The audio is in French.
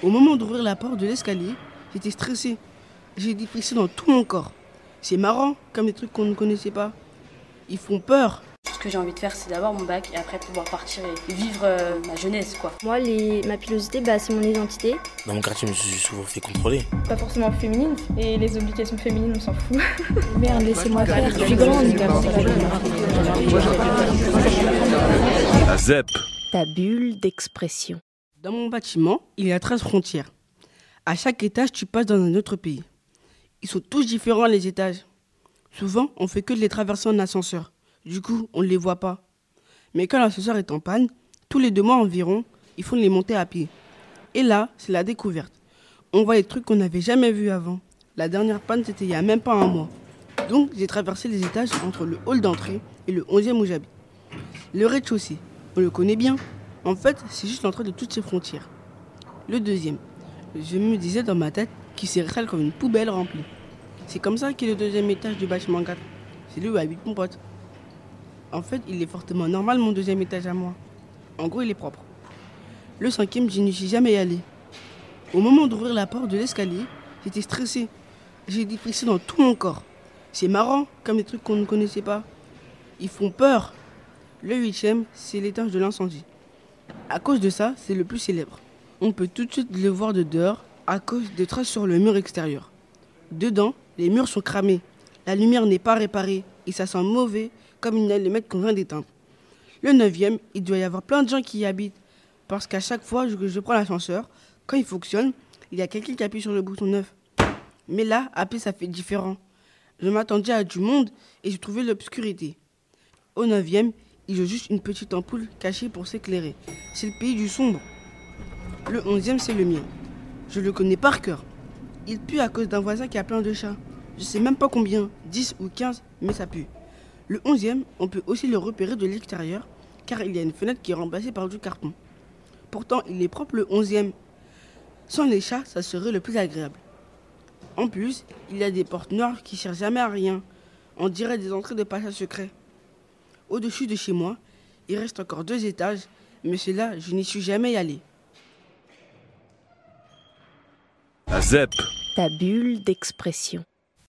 Au moment d'ouvrir la porte de l'escalier, j'étais stressé. J'ai des frissons dans tout mon corps. C'est marrant, comme des trucs qu'on ne connaissait pas. Ils font peur. Ce que j'ai envie de faire, c'est d'avoir mon bac et après pouvoir partir et vivre euh, ma jeunesse, quoi. Moi, les... ma pilosité, bah, c'est mon identité. Dans mon quartier, je me suis souvent fait contrôler. Pas forcément féminine, et les obligations féminines, on s'en fout. Merde, laissez-moi faire, je suis grande. ZEP. Ta bulle d'expression. Dans mon bâtiment, il y a 13 frontières. À chaque étage, tu passes dans un autre pays. Ils sont tous différents les étages. Souvent, on fait que de les traverser en ascenseur. Du coup, on ne les voit pas. Mais quand l'ascenseur est en panne, tous les deux mois environ, il faut les monter à pied. Et là, c'est la découverte. On voit des trucs qu'on n'avait jamais vus avant. La dernière panne, c'était il y a même pas un mois. Donc, j'ai traversé les étages entre le hall d'entrée et le 11e où j'habite. Le rez-de-chaussée, on le connaît bien. En fait, c'est juste l'entrée de toutes ces frontières. Le deuxième, je me disais dans ma tête qu'il serait sale comme une poubelle remplie. C'est comme ça qu'est le deuxième étage du bâtiment 4. C'est lui où habite mon pote. En fait, il est fortement normal mon deuxième étage à moi. En gros, il est propre. Le cinquième, je n'y suis jamais allé. Au moment d'ouvrir la porte de l'escalier, j'étais stressé. J'ai des frissons dans tout mon corps. C'est marrant, comme des trucs qu'on ne connaissait pas. Ils font peur. Le huitième, c'est l'étage de l'incendie. À cause de ça, c'est le plus célèbre. On peut tout de suite le voir de dehors à cause des traces sur le mur extérieur. Dedans, les murs sont cramés. La lumière n'est pas réparée et ça sent mauvais comme une allumette qu'on vient d'éteindre. Le neuvième, il doit y avoir plein de gens qui y habitent parce qu'à chaque fois que je prends l'ascenseur, quand il fonctionne, il y a quelqu'un qui appuie sur le bouton neuf. Mais là, appuyer, ça fait différent. Je m'attendais à du monde et j'ai trouvé l'obscurité. Au neuvième, il y a juste une petite ampoule cachée pour s'éclairer. C'est le pays du sombre. Le onzième, c'est le mien. Je le connais par cœur. Il pue à cause d'un voisin qui a plein de chats. Je sais même pas combien, 10 ou 15, mais ça pue. Le onzième, on peut aussi le repérer de l'extérieur, car il y a une fenêtre qui est remplacée par du carton. Pourtant, il est propre le onzième. Sans les chats, ça serait le plus agréable. En plus, il y a des portes noires qui servent jamais à rien. On dirait des entrées de passage secret. Au-dessus de chez moi, il reste encore deux étages, mais ceux-là, je n'y suis jamais allé. La ZEP. Ta bulle d'expression.